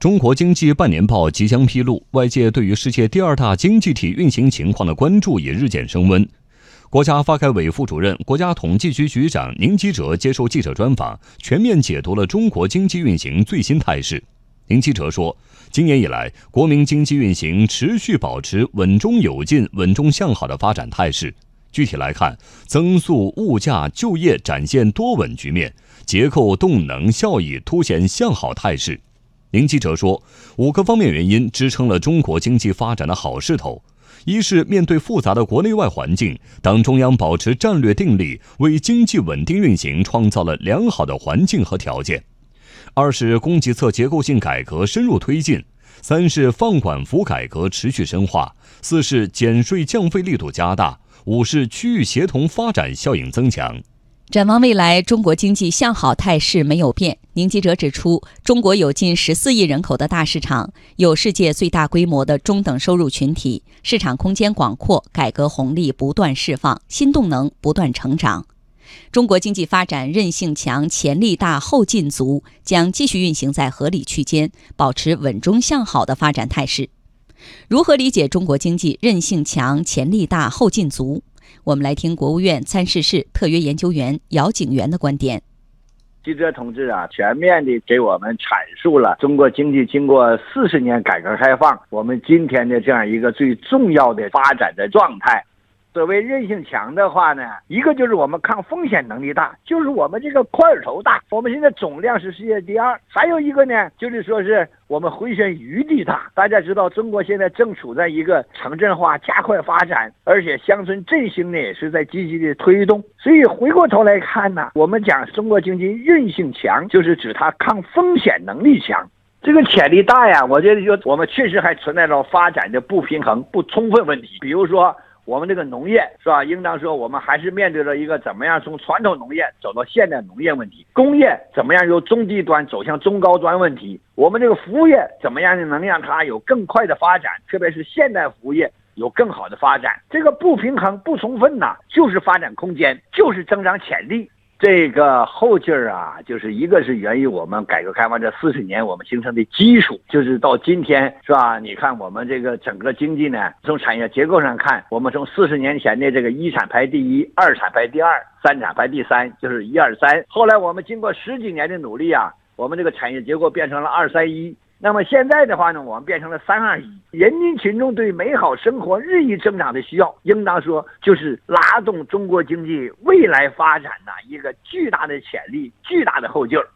中国经济半年报即将披露，外界对于世界第二大经济体运行情况的关注也日渐升温。国家发改委副主任、国家统计局局长宁吉喆接受记者专访，全面解读了中国经济运行最新态势。宁吉喆说，今年以来，国民经济运行持续保持稳中有进、稳中向好的发展态势。具体来看，增速、物价、就业展现多稳局面，结构、动能、效益凸显向好态势。林记者说，五个方面原因支撑了中国经济发展的好势头：一是面对复杂的国内外环境，党中央保持战略定力，为经济稳定运行创造了良好的环境和条件；二是供给侧结构性改革深入推进；三是放管服改革持续深化；四是减税降费力度加大；五是区域协同发展效应增强。展望未来，中国经济向好态势没有变。宁记者指出，中国有近十四亿人口的大市场，有世界最大规模的中等收入群体，市场空间广阔，改革红利不断释放，新动能不断成长。中国经济发展韧性强、潜力大、后劲足，将继续运行在合理区间，保持稳中向好的发展态势。如何理解中国经济韧性强、潜力大、后劲足？我们来听国务院参事室特约研究员姚景元的观点。记者同志啊，全面的给我们阐述了中国经济经过四十年改革开放，我们今天的这样一个最重要的发展的状态。所谓韧性强的话呢，一个就是我们抗风险能力大，就是我们这个块头大。我们现在总量是世界第二。还有一个呢，就是说是我们回旋余地大。大家知道，中国现在正处在一个城镇化加快发展，而且乡村振兴呢也是在积极的推动。所以回过头来看呢，我们讲中国经济韧性强，就是指它抗风险能力强。这个潜力大呀，我觉得就我们确实还存在着发展的不平衡、不充分问题，比如说。我们这个农业是吧？应当说，我们还是面对着一个怎么样从传统农业走到现代农业问题；工业怎么样由中低端走向中高端问题；我们这个服务业怎么样能让它有更快的发展，特别是现代服务业有更好的发展。这个不平衡、不充分呐，就是发展空间，就是增长潜力。这个后劲儿啊，就是一个是源于我们改革开放这四十年我们形成的基础，就是到今天是吧？你看我们这个整个经济呢，从产业结构上看，我们从四十年前的这个一产排第一，二产排第二，三产排第三，就是一二三。后来我们经过十几年的努力啊，我们这个产业结构变成了二三一。那么现在的话呢，我们变成了三二一，人民群众对美好生活日益增长的需要，应当说就是拉动中国经济未来发展的一个巨大的潜力、巨大的后劲儿。